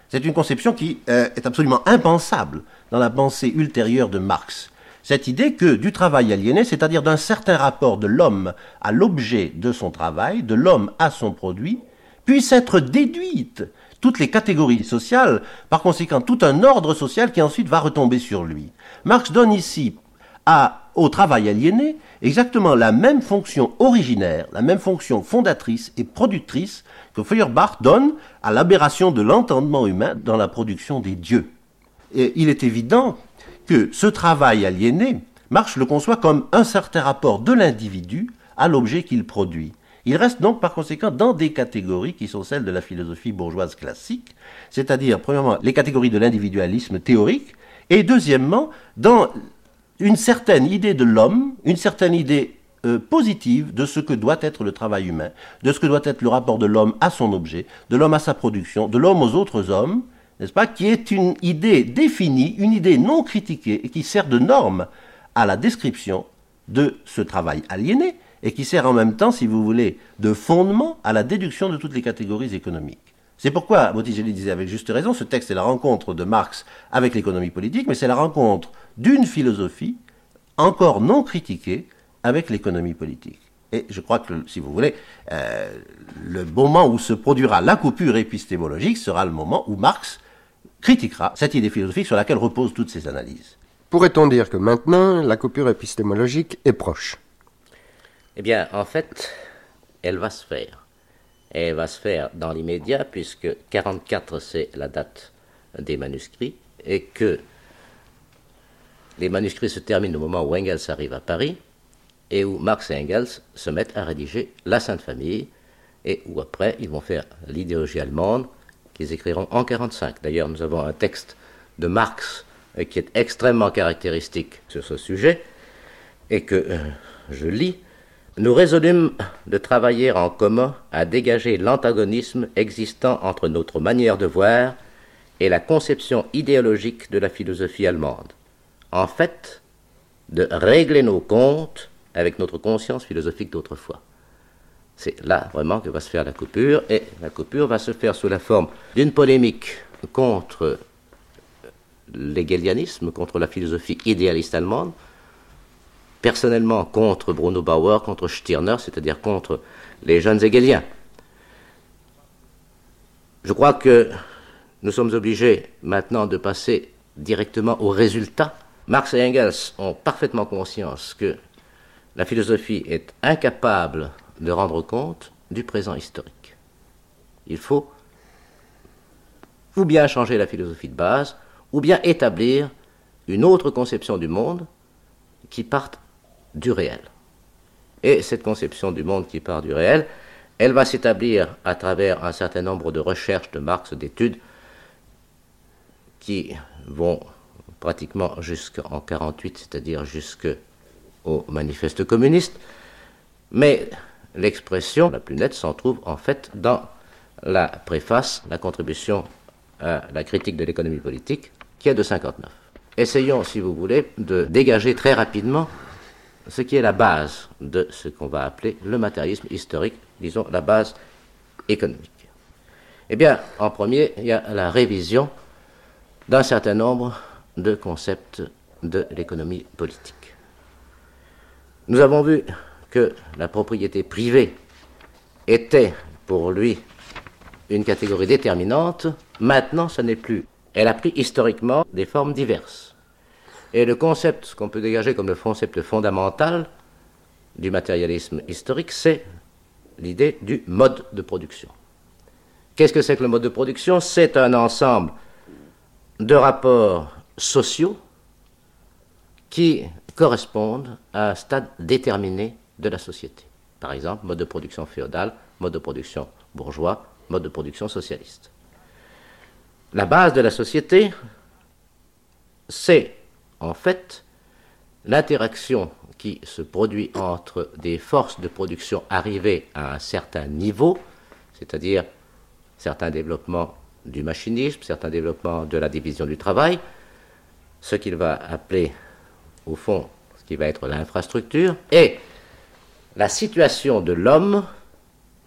[SPEAKER 5] C'est une conception qui euh, est absolument impensable dans la pensée ultérieure de Marx. Cette idée que du travail aliéné, c'est-à-dire d'un certain rapport de l'homme à l'objet de son travail, de l'homme à son produit, puisse être déduite toutes les catégories sociales, par conséquent tout un ordre social qui ensuite va retomber sur lui. Marx donne ici au travail aliéné exactement la même fonction originaire, la même fonction fondatrice et productrice que Feuerbach donne à l'aberration de l'entendement humain dans la production des dieux. Et il est évident que ce travail aliéné, Marx le conçoit comme un certain rapport de l'individu à l'objet qu'il produit. Il reste donc par conséquent dans des catégories qui sont celles de la philosophie bourgeoise classique, c'est-à-dire premièrement les catégories de l'individualisme théorique, et deuxièmement dans une certaine idée de l'homme, une certaine idée euh, positive de ce que doit être le travail humain, de ce que doit être le rapport de l'homme à son objet, de l'homme à sa production, de l'homme aux autres hommes, n'est-ce pas, qui est une idée définie, une idée non critiquée et qui sert de norme à la description de ce travail aliéné, et qui sert en même temps, si vous voulez, de fondement à la déduction de toutes les catégories économiques. C'est pourquoi Botticelli disait avec juste raison, ce texte est la rencontre de Marx avec l'économie politique, mais c'est la rencontre d'une philosophie encore non critiquée avec l'économie politique. Et je crois que, si vous voulez, euh, le moment où se produira la coupure épistémologique sera le moment où Marx critiquera cette idée philosophique sur laquelle reposent toutes ces analyses.
[SPEAKER 8] Pourrait-on dire que maintenant, la coupure épistémologique est proche?
[SPEAKER 6] Eh bien, en fait, elle va se faire. elle va se faire dans l'immédiat, puisque 44, c'est la date des manuscrits, et que les manuscrits se terminent au moment où Engels arrive à Paris, et où Marx et Engels se mettent à rédiger La Sainte Famille, et où après ils vont faire l'idéologie allemande, qu'ils écriront en 45. D'ailleurs, nous avons un texte de Marx euh, qui est extrêmement caractéristique sur ce sujet, et que euh, je lis nous résolûmes de travailler en commun à dégager l'antagonisme existant entre notre manière de voir et la conception idéologique de la philosophie allemande. En fait, de régler nos comptes avec notre conscience philosophique d'autrefois. C'est là vraiment que va se faire la coupure, et la coupure va se faire sous la forme d'une polémique contre l'hégélianisme, contre la philosophie idéaliste allemande, personnellement contre Bruno Bauer, contre Stirner, c'est-à-dire contre les jeunes hegeliens. Je crois que nous sommes obligés maintenant de passer directement au résultat. Marx et Engels ont parfaitement conscience que la philosophie est incapable de rendre compte du présent historique. Il faut ou bien changer la philosophie de base, ou bien établir une autre conception du monde qui parte du réel. Et cette conception du monde qui part du réel, elle va s'établir à travers un certain nombre de recherches de Marx, d'études, qui vont pratiquement jusqu'en 48, c'est-à-dire jusqu'au manifeste communiste. Mais l'expression la plus nette s'en trouve en fait dans la préface, la contribution à la critique de l'économie politique, qui est de 59. Essayons, si vous voulez, de dégager très rapidement ce qui est la base de ce qu'on va appeler le matérialisme historique, disons la base économique. Eh bien, en premier, il y a la révision d'un certain nombre de concepts de l'économie politique. Nous avons vu que la propriété privée était pour lui une catégorie déterminante. Maintenant, ce n'est plus. Elle a pris historiquement des formes diverses. Et le concept, ce qu'on peut dégager comme le concept fondamental du matérialisme historique, c'est l'idée du mode de production. Qu'est-ce que c'est que le mode de production? C'est un ensemble de rapports sociaux qui correspondent à un stade déterminé de la société. Par exemple, mode de production féodal, mode de production bourgeois, mode de production socialiste. La base de la société, c'est en fait l'interaction qui se produit entre des forces de production arrivées à un certain niveau, c'est-à-dire certains développements du machinisme, certains développements de la division du travail, ce qu'il va appeler au fond ce qui va être l'infrastructure, et la situation de l'homme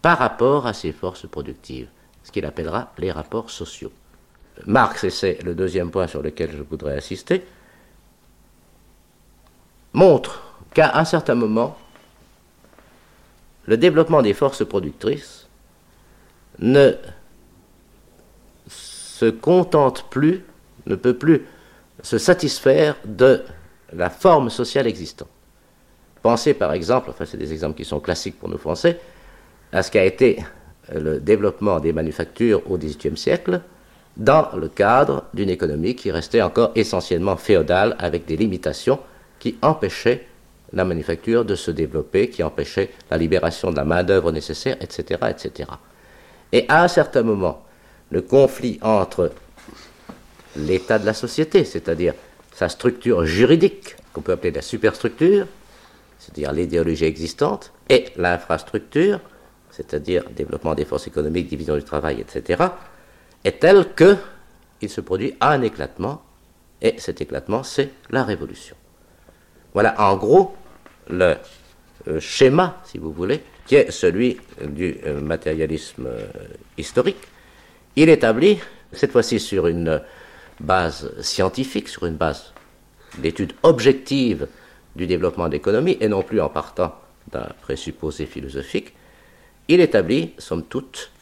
[SPEAKER 6] par rapport à ses forces productives, ce qu'il appellera les rapports sociaux. Marx, et c'est le deuxième point sur lequel je voudrais insister, montre qu'à un certain moment, le développement des forces productrices ne se contente plus, ne peut plus se satisfaire de la forme sociale existante. Pensez par exemple, enfin c'est des exemples qui sont classiques pour nous Français, à ce qu'a été le développement des manufactures au XVIIIe siècle dans le cadre d'une économie qui restait encore essentiellement féodale avec des limitations qui empêchaient la manufacture de se développer, qui empêchaient la libération de la main-d'œuvre nécessaire, etc., etc. Et à un certain moment, le conflit entre l'état de la société, c'est-à-dire sa structure juridique, qu'on peut appeler la superstructure, c'est-à-dire l'idéologie existante, et l'infrastructure, c'est-à-dire développement des forces économiques, division du travail, etc., est tel que il se produit un éclatement, et cet éclatement, c'est la révolution. Voilà en gros le euh, schéma, si vous voulez, qui est celui du euh, matérialisme euh, historique. Il établit, cette fois-ci sur une base scientifique, sur une base d'étude objective du développement d'économie, et non plus en partant d'un présupposé philosophique, il établit, somme toute,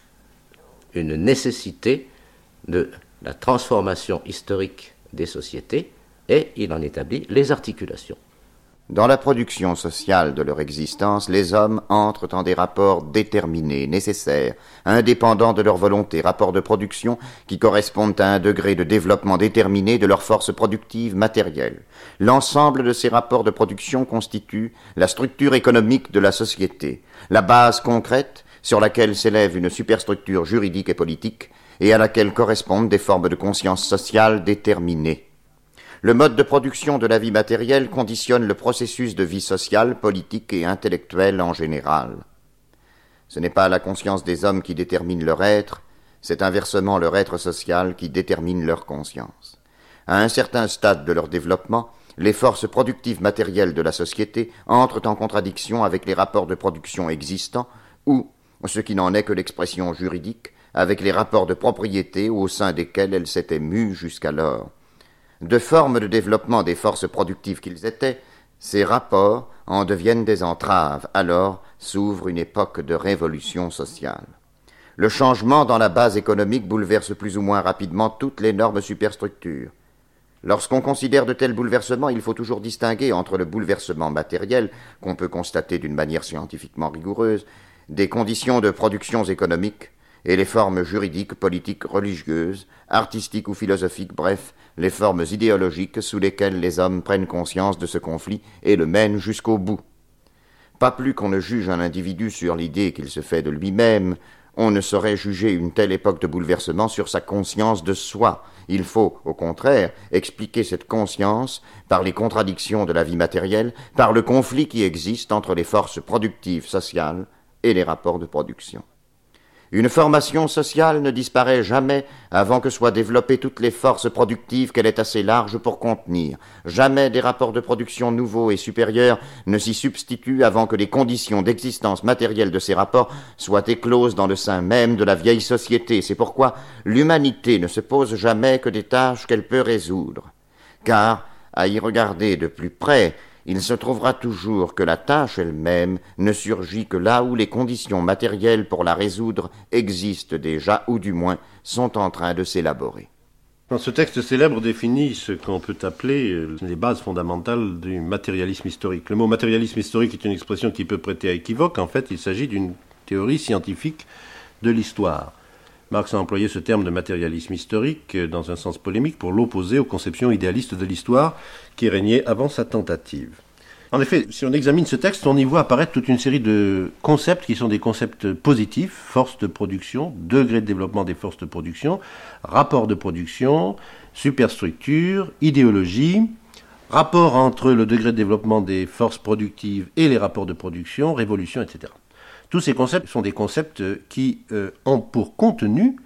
[SPEAKER 6] une nécessité de la transformation historique des sociétés, et il en établit les articulations.
[SPEAKER 7] Dans la production sociale de leur existence, les hommes entrent en des rapports déterminés, nécessaires, indépendants de leur volonté, rapports de production qui correspondent à un degré de développement déterminé de leur force productive matérielle. L'ensemble de ces rapports de production constitue la structure économique de la société, la base concrète sur laquelle s'élève une superstructure juridique et politique et à laquelle correspondent des formes de conscience sociale déterminées. Le mode de production de la vie matérielle conditionne le processus de vie sociale, politique et intellectuelle en général. Ce n'est pas la conscience des hommes qui détermine leur être, c'est inversement leur être social qui détermine leur conscience. À un certain stade de leur développement, les forces productives matérielles de la société entrent en contradiction avec les rapports de production existants ou, ce qui n'en est que l'expression juridique, avec les rapports de propriété au sein desquels elles s'étaient mues jusqu'alors. De formes de développement des forces productives qu'ils étaient, ces rapports en deviennent des entraves. Alors s'ouvre une époque de révolution sociale. Le changement dans la base économique bouleverse plus ou moins rapidement toutes les normes superstructures. Lorsqu'on considère de tels bouleversements, il faut toujours distinguer entre le bouleversement matériel, qu'on peut constater d'une manière scientifiquement rigoureuse, des conditions de production économiques, et les formes juridiques, politiques, religieuses, artistiques ou philosophiques, bref, les formes idéologiques sous lesquelles les hommes prennent conscience de ce conflit et le mènent jusqu'au bout. Pas plus qu'on ne juge un individu sur l'idée qu'il se fait de lui-même, on ne saurait juger une telle époque de bouleversement sur sa conscience de soi. Il faut, au contraire, expliquer cette conscience par les contradictions de la vie matérielle, par le conflit qui existe entre les forces productives sociales et les rapports de production. Une formation sociale ne disparaît jamais avant que soient développées toutes les forces productives qu'elle est assez large pour contenir. Jamais des rapports de production nouveaux et supérieurs ne s'y substituent avant que les conditions d'existence matérielle de ces rapports soient écloses dans le sein même de la vieille société. C'est pourquoi l'humanité ne se pose jamais que des tâches qu'elle peut résoudre. Car, à y regarder de plus près, il se trouvera toujours que la tâche elle-même ne surgit que là où les conditions matérielles pour la résoudre existent déjà ou du moins sont en train de s'élaborer.
[SPEAKER 5] Ce texte célèbre définit ce qu'on peut appeler euh, les bases fondamentales du matérialisme historique. Le mot matérialisme historique est une expression qui peut prêter à équivoque. En fait, il s'agit d'une théorie scientifique de l'histoire. Marx a employé ce terme de matérialisme historique euh, dans un sens polémique pour l'opposer aux conceptions idéalistes de l'histoire qui régnaient avant sa tentative. En effet, si on examine ce texte, on y voit apparaître toute une série de concepts qui sont des concepts positifs, force de production, degré de développement des forces de production, rapport de production, superstructure, idéologie, rapport entre le degré de développement des forces productives et les rapports de production, révolution, etc. Tous ces concepts sont des concepts qui euh, ont pour contenu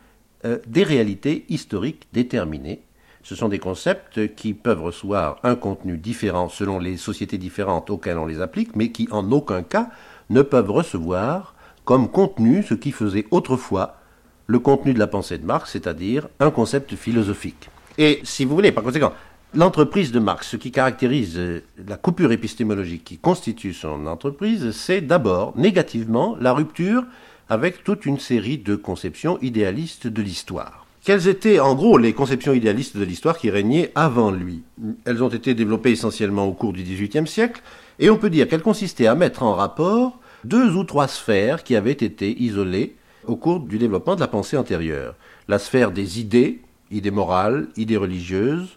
[SPEAKER 5] euh, des réalités historiques déterminées ce sont des concepts qui peuvent recevoir un contenu différent selon les sociétés différentes auxquelles on les applique, mais qui en aucun cas ne peuvent recevoir comme contenu ce qui faisait autrefois le contenu de la pensée de Marx, c'est-à-dire un concept philosophique. Et si vous voulez, par conséquent, l'entreprise de Marx, ce qui caractérise la coupure épistémologique qui constitue son entreprise, c'est d'abord négativement la rupture avec toute une série de conceptions idéalistes de l'histoire. Quelles étaient en gros les conceptions idéalistes de l'histoire qui régnaient avant lui? Elles ont été développées essentiellement au cours du XVIIIe siècle, et on peut dire qu'elles consistaient à mettre en rapport deux ou trois sphères qui avaient été isolées au cours du développement de la pensée antérieure. La sphère des idées, idées morales, idées religieuses,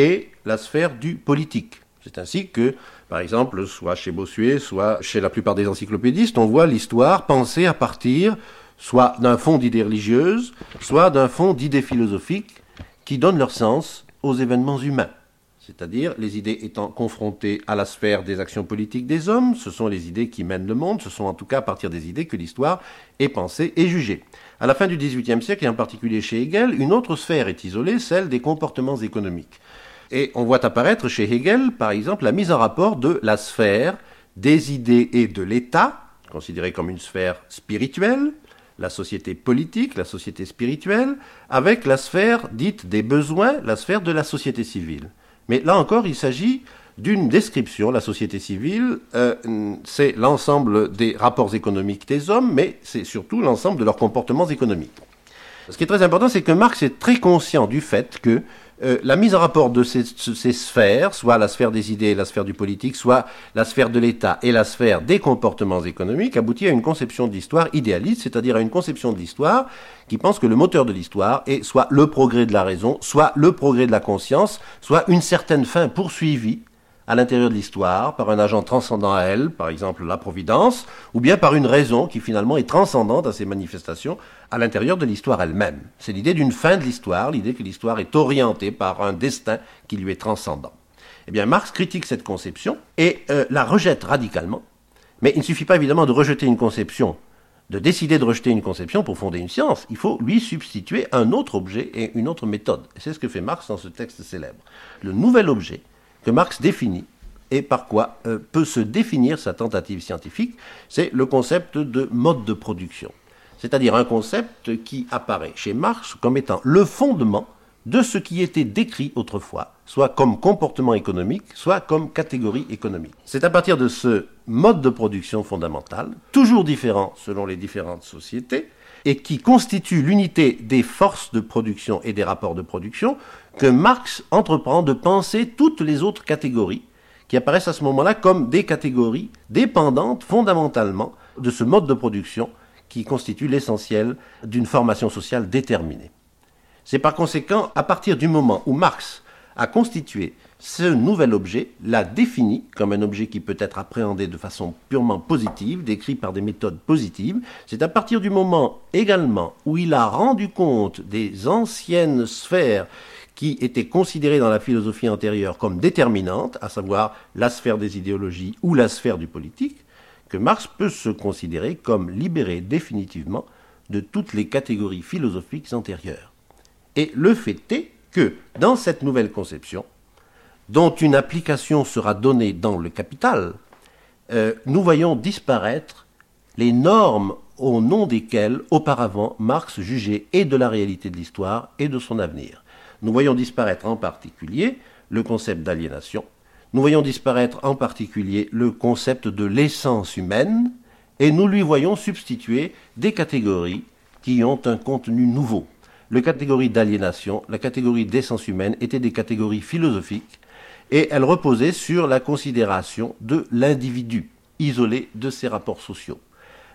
[SPEAKER 5] et la sphère du politique. C'est ainsi que, par exemple, soit chez Bossuet, soit chez la plupart des encyclopédistes, on voit l'histoire pensée à partir soit d'un fond d'idées religieuses, soit d'un fond d'idées philosophiques qui donnent leur sens aux événements humains. C'est-à-dire les idées étant confrontées à la sphère des actions politiques des hommes, ce sont les idées qui mènent le monde, ce sont en tout cas à partir des idées que l'histoire est pensée et jugée. À la fin du XVIIIe siècle, et en particulier chez Hegel, une autre sphère est isolée, celle des comportements économiques. Et on voit apparaître chez Hegel, par exemple, la mise en rapport de la sphère des idées et de l'État, considérée comme une sphère spirituelle, la société politique, la société spirituelle, avec la sphère dite des besoins, la sphère de la société civile. Mais là encore, il s'agit d'une description. La société civile, euh, c'est l'ensemble des rapports économiques des hommes, mais c'est surtout l'ensemble de leurs comportements économiques. Ce qui est très important, c'est que Marx est très conscient du fait que euh, la mise en rapport de ces, sphères, soit la sphère des idées et la sphère du politique, soit la sphère de l'État et la sphère des comportements économiques, aboutit à une conception de l'histoire idéaliste, c'est-à-dire à une conception de l'histoire qui pense que le moteur de l'histoire est soit le progrès de la raison, soit le progrès de la conscience, soit une certaine fin poursuivie à l'intérieur de l'histoire par un agent transcendant à elle, par exemple la Providence, ou bien par une raison qui finalement est transcendante à ces manifestations à l'intérieur de l'histoire elle-même. C'est l'idée d'une fin de l'histoire, l'idée que l'histoire est orientée par un destin qui lui est transcendant. Eh bien, Marx critique cette conception et euh, la rejette radicalement. Mais il ne suffit pas évidemment de rejeter une conception, de décider de rejeter une conception pour fonder une science. Il faut lui substituer un autre objet et une autre méthode. Et c'est ce que fait Marx dans ce texte célèbre. Le nouvel objet que Marx définit et par quoi euh, peut se définir sa tentative scientifique, c'est le concept de mode de production. C'est-à-dire un concept qui apparaît chez Marx comme étant le fondement de ce qui était décrit autrefois, soit comme comportement économique, soit comme catégorie économique. C'est à partir de ce mode de production fondamental, toujours différent selon les différentes sociétés, et qui constitue l'unité des forces de production et des rapports de production, que Marx entreprend de penser toutes les autres catégories qui apparaissent à ce moment-là comme des catégories dépendantes fondamentalement de ce mode de production qui constitue l'essentiel d'une formation sociale déterminée. C'est par conséquent à partir du moment où Marx a constitué ce nouvel objet, l'a défini comme un objet qui peut être appréhendé de façon purement positive, décrit par des méthodes positives, c'est à partir du moment également où il a rendu compte des anciennes sphères qui étaient considérées dans la philosophie antérieure comme déterminantes, à savoir la sphère des idéologies ou la sphère du politique, que Marx peut se considérer comme libéré définitivement de toutes les catégories philosophiques antérieures. Et le fait est que, dans cette nouvelle conception, dont une application sera donnée dans le capital, euh, nous voyons disparaître les normes au nom desquelles, auparavant, Marx jugeait et de la réalité de l'histoire et de son avenir nous voyons disparaître en particulier le concept d'aliénation, nous voyons disparaître en particulier le concept de l'essence humaine, et nous lui voyons substituer des catégories qui ont un contenu nouveau. la catégorie d'aliénation, la catégorie d'essence humaine étaient des catégories philosophiques et elles reposaient sur la considération de l'individu isolé de ses rapports sociaux.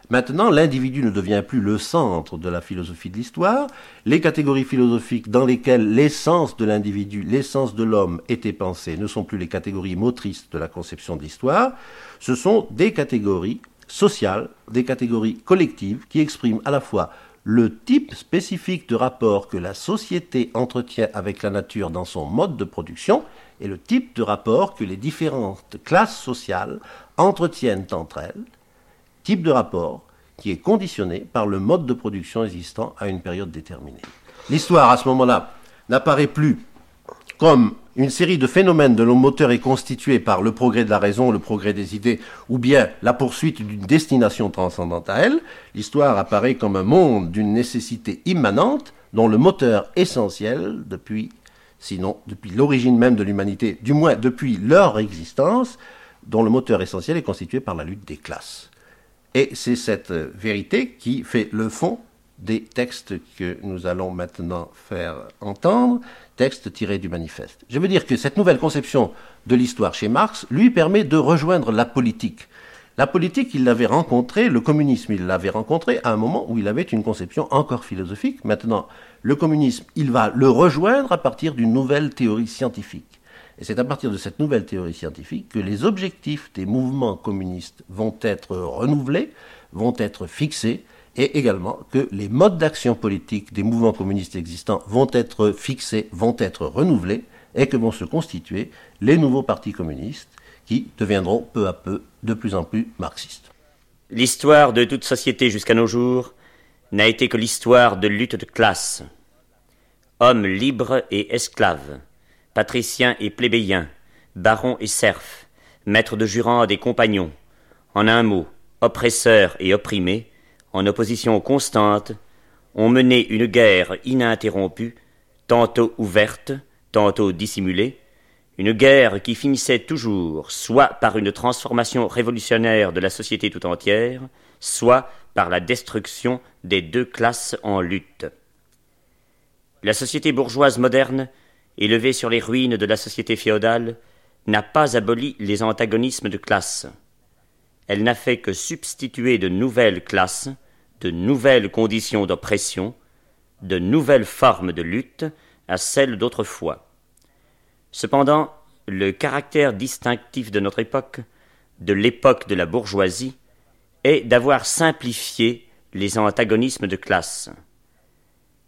[SPEAKER 5] Maintenant, l'individu ne devient plus le centre de la philosophie de l'histoire. Les catégories philosophiques dans lesquelles l'essence de l'individu, l'essence de l'homme était pensée ne sont plus les catégories motrices de la conception de l'histoire. Ce sont des catégories sociales, des catégories collectives qui expriment à la fois le type spécifique de rapport que la société entretient avec la nature dans son mode de production et le type de rapport que les différentes classes sociales entretiennent entre elles type de rapport qui est conditionné par le mode de production existant à une période déterminée. L'histoire, à ce moment-là, n'apparaît plus comme une série de phénomènes dont le moteur est constitué par le progrès de la raison, le progrès des idées, ou bien la poursuite d'une destination transcendante à elle, l'histoire apparaît comme un monde d'une nécessité immanente dont le moteur essentiel, depuis, sinon depuis l'origine même de l'humanité, du moins depuis leur existence, dont le moteur essentiel est constitué par la lutte des classes. Et c'est cette vérité qui fait le fond des textes que nous allons maintenant faire entendre, textes tirés du manifeste. Je veux dire que cette nouvelle conception de l'histoire chez Marx lui permet de rejoindre la politique. La politique, il l'avait rencontrée, le communisme, il l'avait rencontré à un moment où il avait une conception encore philosophique. Maintenant, le communisme, il va le rejoindre à partir d'une nouvelle théorie scientifique. Et c'est à partir de cette nouvelle théorie scientifique que les objectifs des mouvements communistes vont être renouvelés, vont être fixés, et également que les modes d'action politique des mouvements communistes existants vont être fixés, vont être renouvelés, et que vont se constituer les nouveaux partis communistes qui deviendront peu à peu de plus en plus marxistes.
[SPEAKER 9] L'histoire de toute société jusqu'à nos jours n'a été que l'histoire de lutte de classe. Hommes libres et esclaves, patriciens et plébéiens, barons et serfs, maîtres de jurande et compagnons, en un mot, oppresseurs et opprimés, en opposition constante, ont mené une guerre ininterrompue, tantôt ouverte, tantôt dissimulée, une guerre qui finissait toujours soit par une transformation révolutionnaire de la société tout entière, soit par la destruction des deux classes en lutte. La société bourgeoise moderne élevée sur les ruines de la société féodale, n'a pas aboli les antagonismes de classe. Elle n'a fait que substituer de nouvelles classes, de nouvelles conditions d'oppression, de nouvelles formes de lutte à celles d'autrefois. Cependant, le caractère distinctif de notre époque, de l'époque de la bourgeoisie, est d'avoir simplifié les antagonismes de classe.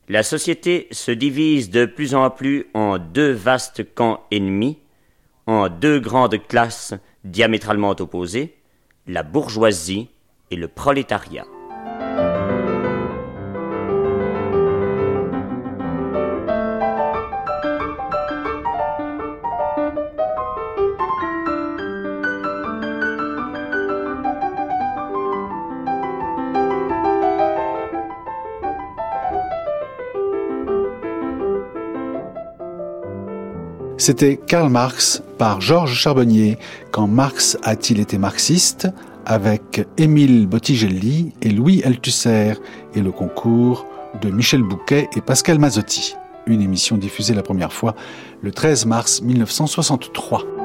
[SPEAKER 9] La société se divise de plus en plus en deux vastes camps ennemis, en deux grandes classes diamétralement opposées, la bourgeoisie et le prolétariat.
[SPEAKER 2] C'était Karl Marx par Georges Charbonnier, Quand Marx a-t-il été marxiste avec Émile Bottigelli et Louis Althusser et le concours de Michel Bouquet et Pascal Mazzotti. Une émission diffusée la première fois le 13 mars 1963.